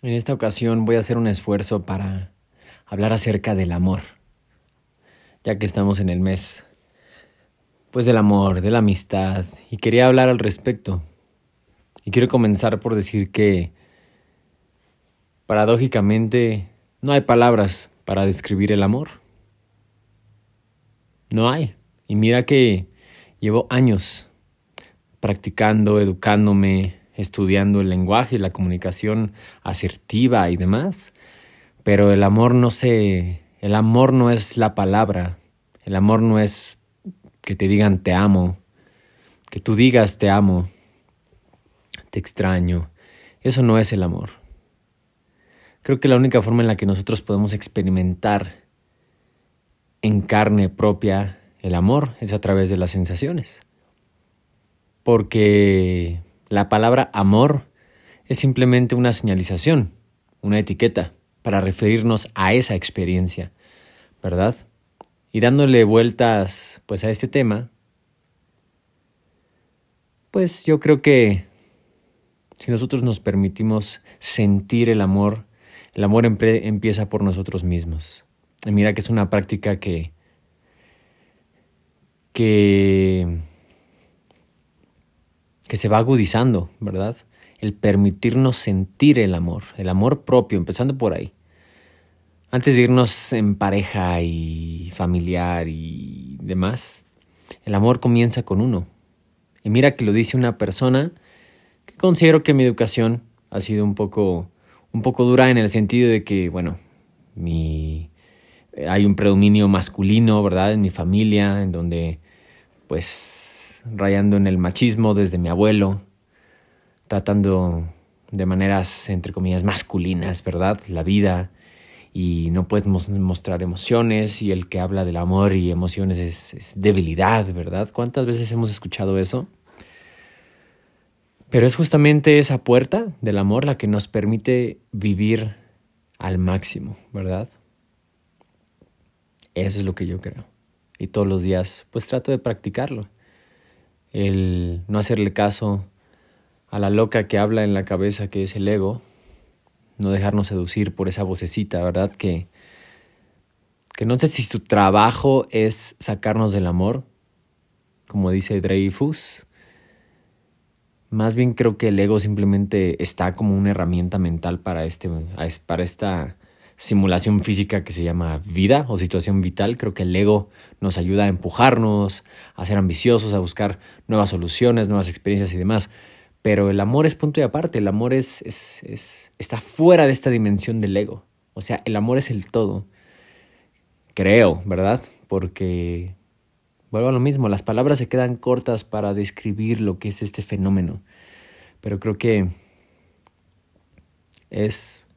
En esta ocasión voy a hacer un esfuerzo para hablar acerca del amor, ya que estamos en el mes, pues del amor, de la amistad, y quería hablar al respecto. Y quiero comenzar por decir que, paradójicamente, no hay palabras para describir el amor. No hay. Y mira que llevo años practicando, educándome, estudiando el lenguaje, la comunicación asertiva y demás, pero el amor no se, el amor no es la palabra, el amor no es que te digan te amo, que tú digas te amo, te extraño, eso no es el amor. Creo que la única forma en la que nosotros podemos experimentar en carne propia el amor es a través de las sensaciones. Porque la palabra amor es simplemente una señalización, una etiqueta para referirnos a esa experiencia, ¿verdad? Y dándole vueltas pues a este tema, pues yo creo que si nosotros nos permitimos sentir el amor, el amor empieza por nosotros mismos. Y mira que es una práctica que que que se va agudizando, ¿verdad? El permitirnos sentir el amor, el amor propio, empezando por ahí. Antes de irnos en pareja y familiar y demás, el amor comienza con uno. Y mira que lo dice una persona que considero que mi educación ha sido un poco, un poco dura en el sentido de que, bueno, mi, hay un predominio masculino, ¿verdad? En mi familia, en donde, pues, rayando en el machismo desde mi abuelo, tratando de maneras, entre comillas, masculinas, ¿verdad? La vida y no puedes mostrar emociones y el que habla del amor y emociones es, debilidad, ¿verdad? ¿Cuántas veces hemos escuchado eso? Pero es justamente esa puerta del amor la que nos permite vivir al máximo, ¿verdad? Eso es lo que yo creo. Y todos los días pues trato de practicarlo el no hacerle caso a la loca que habla en la cabeza que es el ego, no dejarnos seducir por esa vocecita, ¿verdad? Que, que no sé si su trabajo es sacarnos del amor, como dice Dreyfus. Más bien creo que el ego simplemente está como una herramienta mental para, este, para esta simulación física que se llama vida o situación vital. Creo que el ego nos ayuda a empujarnos, a ser ambiciosos, a buscar nuevas soluciones, nuevas experiencias y demás. Pero el amor es punto y aparte, el amor es, es, está fuera de esta dimensión del ego. O sea, el amor es el todo. Creo, ¿verdad? Porque, vuelvo a lo mismo, las palabras se quedan cortas para describir lo que es este fenómeno. Pero creo que es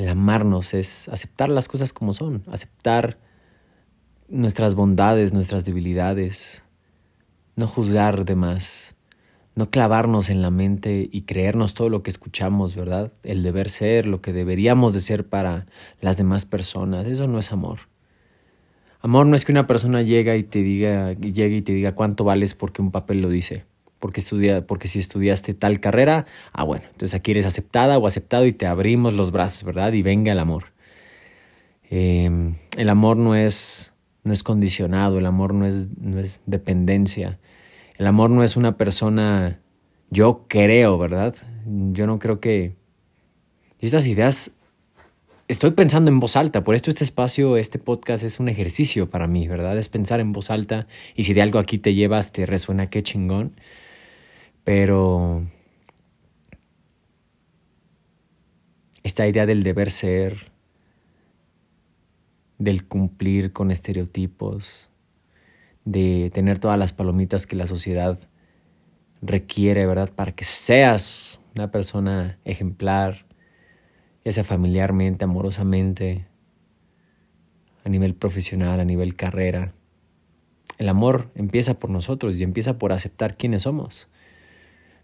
el amarnos es aceptar las cosas como son, aceptar nuestras bondades, nuestras debilidades, no juzgar de más, no clavarnos en la mente y creernos todo lo que escuchamos, ¿verdad? El deber ser, lo que deberíamos de ser para las demás personas, eso no es amor. Amor no es que una persona llegue y te diga, llegue y te diga cuánto vales porque un papel lo dice porque, estudia, porque si estudiaste tal carrera, ah, bueno, entonces aquí eres aceptada o aceptado y te abrimos los brazos, ¿verdad? Y venga el amor. Em, el amor no es, no es condicionado, el amor no es, no es dependencia. El amor no es una persona, yo creo, ¿verdad? Yo no creo que... Estas ideas estoy pensando en voz alta, por esto este espacio, este podcast es un ejercicio para mí, ¿verdad? Es pensar en voz alta y si de algo aquí te llevas, te resuena, qué chingón. Pero esta idea del deber ser, del cumplir con estereotipos, de tener todas las palomitas que la sociedad requiere, ¿verdad? Para que seas una persona ejemplar, ya sea familiarmente, amorosamente, a nivel profesional, a nivel carrera. El amor empieza por nosotros y empieza por aceptar quiénes somos.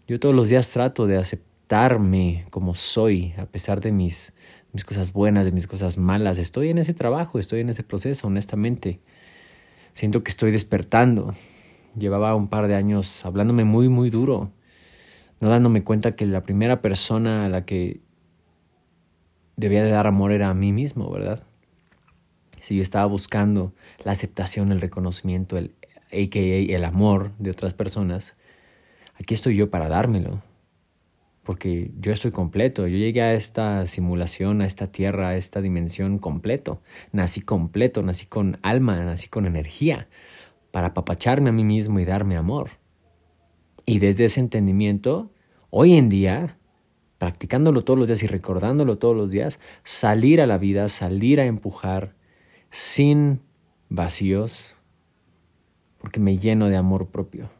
Yo todos los días trato de aceptarme como soy, a pesar de mis, mis cosas buenas, de mis cosas malas. Estoy en ese trabajo, estoy en ese proceso, honestamente. Siento que estoy despertando. Llevaba un par de años hablándome muy, muy duro, no dándome cuenta que la primera persona a la que debía de dar amor era a mí mismo, ¿verdad? Si yo estaba buscando la aceptación, el reconocimiento, el AKA el amor de otras personas, aquí estoy yo para dármelo. Porque yo estoy completo, yo llegué a esta simulación, a esta tierra, a esta dimensión completo. Nací completo, nací con alma, nací con energía, para apapacharme a mí mismo y darme amor. Y desde ese entendimiento, hoy en día, practicándolo todos los días y recordándolo todos los días, salir a la vida, salir a empujar sin vacíos, porque me lleno de amor propio.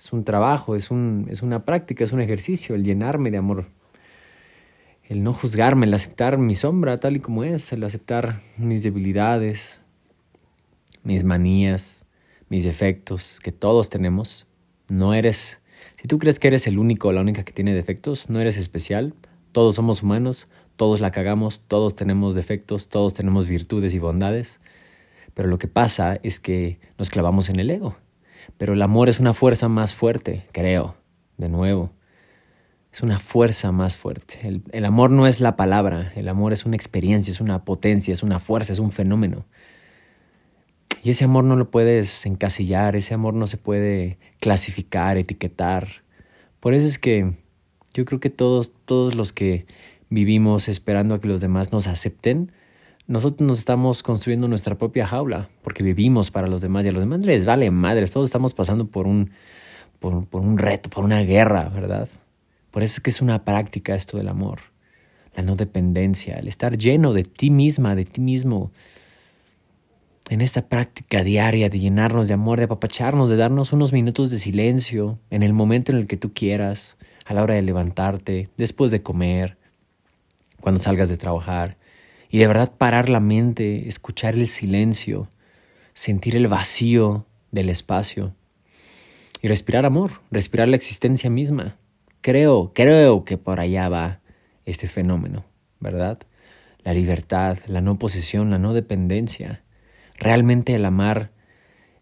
Es un trabajo, es, un, es una práctica, es un ejercicio, el llenarme de amor. El no juzgarme, el aceptar mi sombra tal y como es, el aceptar mis debilidades, mis manías, mis defectos, que todos tenemos no eres, si tú crees que eres el único o la única que tiene defectos, no eres especial. Todos somos humanos, todos la cagamos, todos tenemos defectos, todos tenemos virtudes y bondades. Pero lo que pasa es que nos clavamos en el ego. Pero el amor es una fuerza más fuerte, creo, de nuevo. Es una fuerza más fuerte. El, el, amor no es la palabra, el amor es una experiencia, es una potencia, es una fuerza, es un fenómeno. Y ese amor no lo puedes encasillar, ese amor no se puede clasificar, etiquetar. Por eso es que yo creo que todos, todos los que vivimos esperando a que los demás nos acepten, nosotros nos estamos construyendo nuestra propia jaula, porque vivimos para los demás y a los demás les vale madres, todos estamos pasando por un, por, por un reto, por una guerra, ¿verdad? Por eso es que es una práctica esto del amor, la no dependencia, el estar lleno de ti misma, de ti mismo, en esta práctica diaria de llenarnos de amor, de apapacharnos, de darnos unos minutos de silencio en el momento en el que tú quieras, a la hora de levantarte, después de comer, cuando salgas de trabajar, y de verdad parar la mente, escuchar el silencio, sentir el vacío del espacio y respirar amor, respirar la existencia misma. Creo, creo que por allá va este fenómeno, ¿verdad? La libertad, la no posesión, la no dependencia Realmente el amar,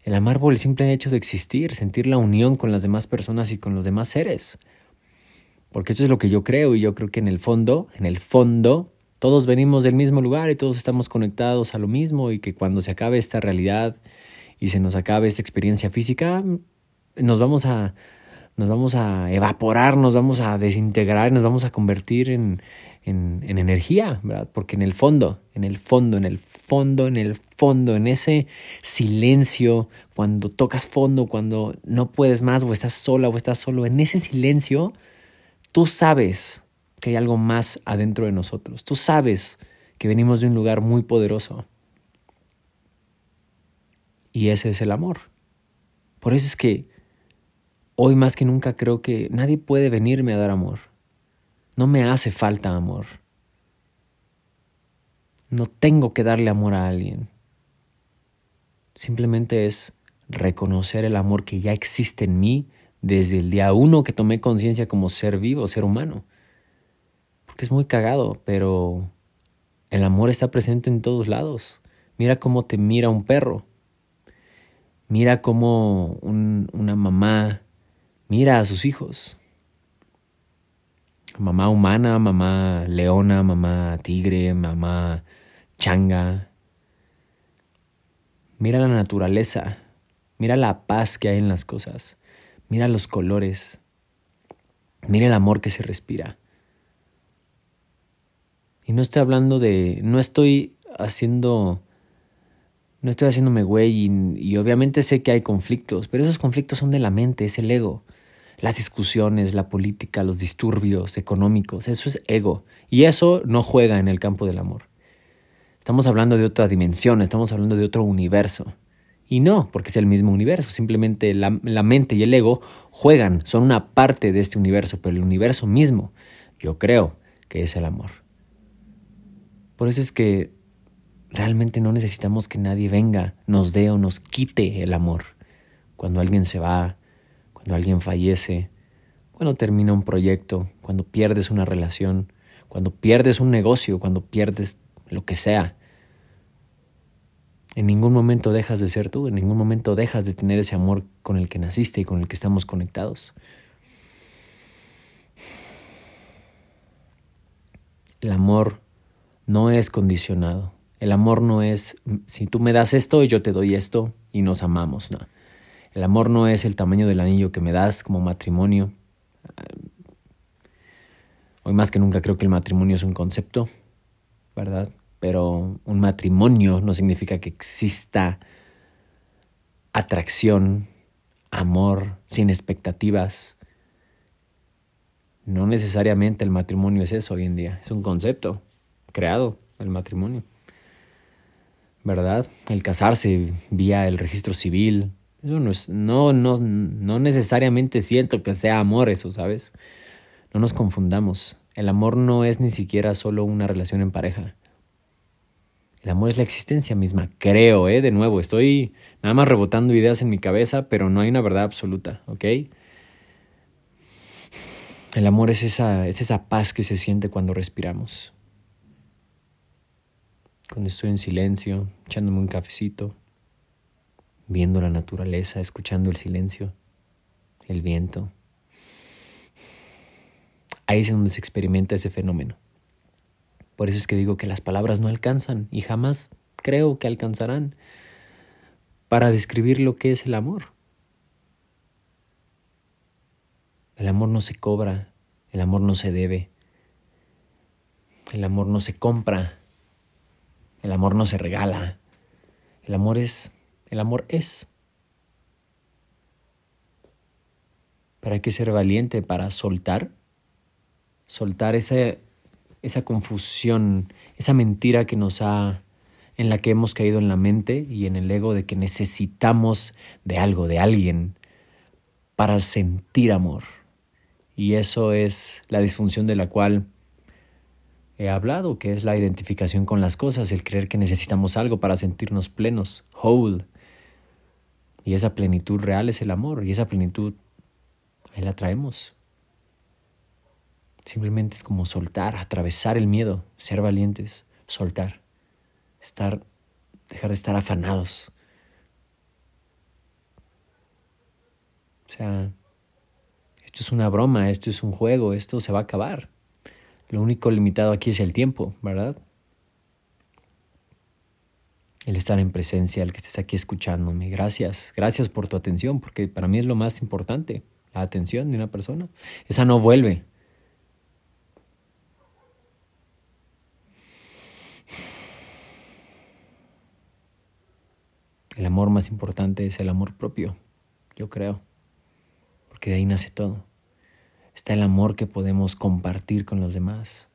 el amar por el simple hecho de existir, sentir la unión con las demás personas y con los demás seres. Porque eso es lo que yo creo y yo creo que en el fondo, en el fondo, todos venimos del mismo lugar y todos estamos conectados a lo mismo y que cuando se acabe esta realidad y se nos acabe esta experiencia física, nos vamos a nos vamos a evaporar, nos vamos a desintegrar, nos vamos a convertir en, en, energía, ¿verdad? Porque en el fondo, en el fondo, en el fondo, en el fondo, en ese silencio, cuando tocas fondo, cuando no puedes más o estás sola o estás solo, en ese silencio, tú sabes que hay algo más adentro de nosotros. Tú sabes que venimos de un lugar muy poderoso. Y ese es el amor. Por eso es que hoy más que nunca creo que nadie puede venirme a dar amor. No me hace falta amor. No tengo que darle amor a alguien. Simplemente es reconocer el amor que ya existe en mí desde el día uno que tomé conciencia como ser vivo, ser humano. Es muy cagado, pero el amor está presente en todos lados. Mira cómo te mira un perro. Mira cómo una mamá mira a sus hijos mamá humana, mamá leona, mamá tigre, mamá changa. Mira la naturaleza, mira la paz que hay en las cosas, mira los colores, mira el amor que se respira. Y no estoy hablando de, no estoy haciendo, no estoy haciéndome güey y, obviamente sé que hay conflictos, pero esos conflictos son de la mente, es el ego las discusiones, la política, los disturbios económicos, eso es ego. Y eso no juega en el campo del amor. Estamos hablando de otra dimensión, estamos hablando de otro universo. Y no, porque es el mismo universo, simplemente la, la mente y el ego juegan, son una parte de este universo, pero el universo mismo, yo creo que es el amor. Por eso es que realmente no necesitamos que nadie venga, nos dé o nos quite el amor. Cuando alguien se va, cuando alguien fallece, cuando termina un proyecto, cuando pierdes una relación, cuando pierdes un negocio, cuando pierdes lo que sea. En ningún momento dejas de ser tú, en ningún momento dejas de tener ese amor con el que naciste y con el que estamos conectados. el amor no es condicionado. El amor no es, si tú me das esto, yo te doy esto y nos amamos, no. El amor no es el tamaño del anillo que me das como matrimonio. Hoy más que nunca creo que el matrimonio es un concepto, ¿verdad? Pero un matrimonio no significa que exista atracción, amor, sin expectativas. No necesariamente el matrimonio es eso hoy en día, es un concepto creado, el matrimonio. ¿Verdad? El casarse vía el registro civil. Eso no es, no, no, no necesariamente siento que sea amor eso, ¿sabes? No nos confundamos. El amor no es ni siquiera solo una relación en pareja. El amor es la existencia misma, creo, ¿eh? De nuevo, estoy nada más rebotando ideas en mi cabeza, pero no hay una verdad absoluta, ¿ok? El amor es esa, es esa paz que se siente cuando respiramos. Cuando estoy en silencio, echándome un cafecito, viendo la naturaleza, escuchando el silencio, el viento. Ahí es donde se experimenta ese fenómeno. Por eso es que digo que las palabras no alcanzan y jamás creo que alcanzarán para describir lo que es el amor. El amor no se cobra, el amor no se debe, el amor no se compra, el amor no se regala, el amor es, el amor es. Pero hay que ser valiente para soltar, soltar ese esa confusión, esa mentira que nos ha en la que hemos caído en la mente y en el ego de que necesitamos de algo, de alguien, para sentir amor. Y eso es la disfunción de la cual he hablado, que es la identificación con las cosas, el creer que necesitamos algo para sentirnos plenos, whole. Y esa plenitud real es el amor, y esa plenitud ahí la traemos. Simplemente es como soltar, atravesar el miedo, ser valientes, soltar, estar, dejar de estar afanados. O sea, esto es una broma, esto es un juego, esto se va a acabar. Lo único limitado aquí es el tiempo, ¿verdad? El estar en presencia, el que estés aquí escuchándome. Gracias, gracias por tu atención, porque para mí es lo más importante, la atención de una persona. Esa no vuelve. El amor más importante es el amor propio, yo creo, porque de ahí nace todo. Está el amor que podemos compartir con los demás.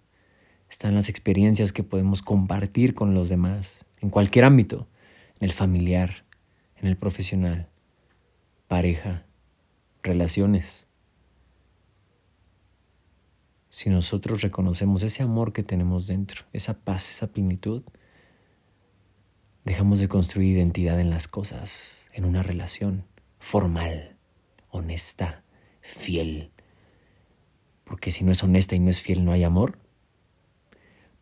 Están las experiencias que podemos compartir con los demás, en cualquier ámbito, en el familiar, en el profesional, pareja, relaciones. Si nosotros reconocemos ese amor que tenemos dentro, esa paz, esa plenitud, Dejamos de construir identidad en las cosas, en una relación formal, honesta, fiel. Porque si no es honesta y no es fiel, no hay amor.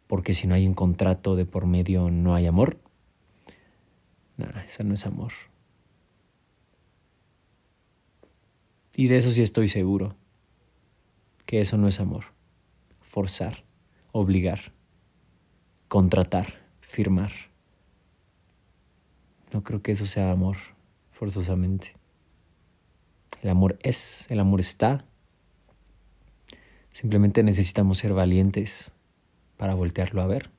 Porque si no hay un contrato de por medio, no hay amor. No, eso no es amor. Y de eso sí estoy seguro, que eso no es amor. Forzar, obligar, contratar, firmar. No creo que eso sea amor, forzosamente. El amor es, el amor está. Simplemente necesitamos ser valientes para voltearlo a ver.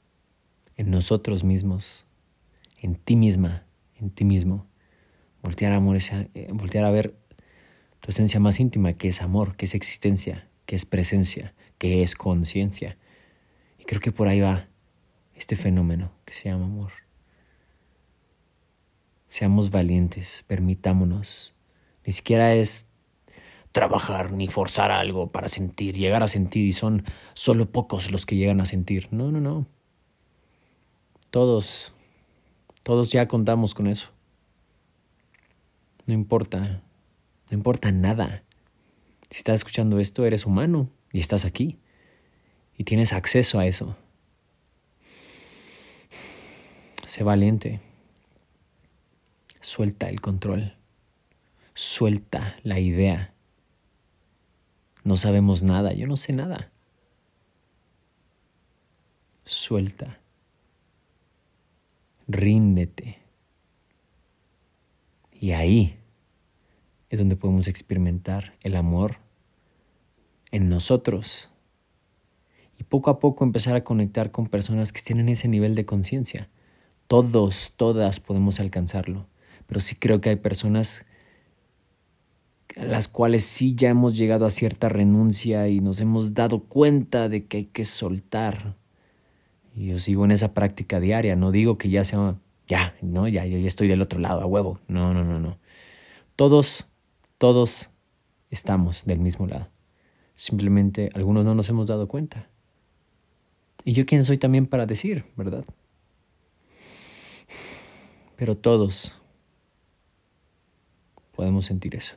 En nosotros mismos, en ti misma, en ti mismo. Voltear, amor, eh, voltear a ver tu esencia más íntima, que es amor, que es existencia, que es presencia, que es conciencia. Y creo que por ahí va este fenómeno que se llama amor. Seamos valientes, permitámonos. Ni siquiera es trabajar ni forzar algo para sentir, llegar a sentir, y son solo pocos los que llegan a sentir. No, no, no. Todos, todos ya contamos con eso. No importa, no importa nada. Si estás escuchando esto, eres humano y estás aquí y tienes acceso a eso. Sé valiente. Suelta el control. Suelta la idea. No sabemos nada, yo no sé nada. suelta, ríndete. Y ahí es donde podemos experimentar el amor en nosotros y poco a poco empezar a conectar con personas que tienen ese nivel de conciencia. Todos, todas podemos alcanzarlo, pero sí creo que hay personas las cuales sí ya hemos llegado a cierta renuncia y nos hemos dado cuenta de que hay que soltar. Y yo sigo en esa práctica diaria, no digo que ya sea, ya, no, ya, yo ya estoy del otro lado, a huevo. No, no, no, no. Todos, todos estamos del mismo lado. Simplemente algunos no nos hemos dado cuenta. Y yo quién soy también para decir, ¿verdad? Pero todos podemos sentir eso.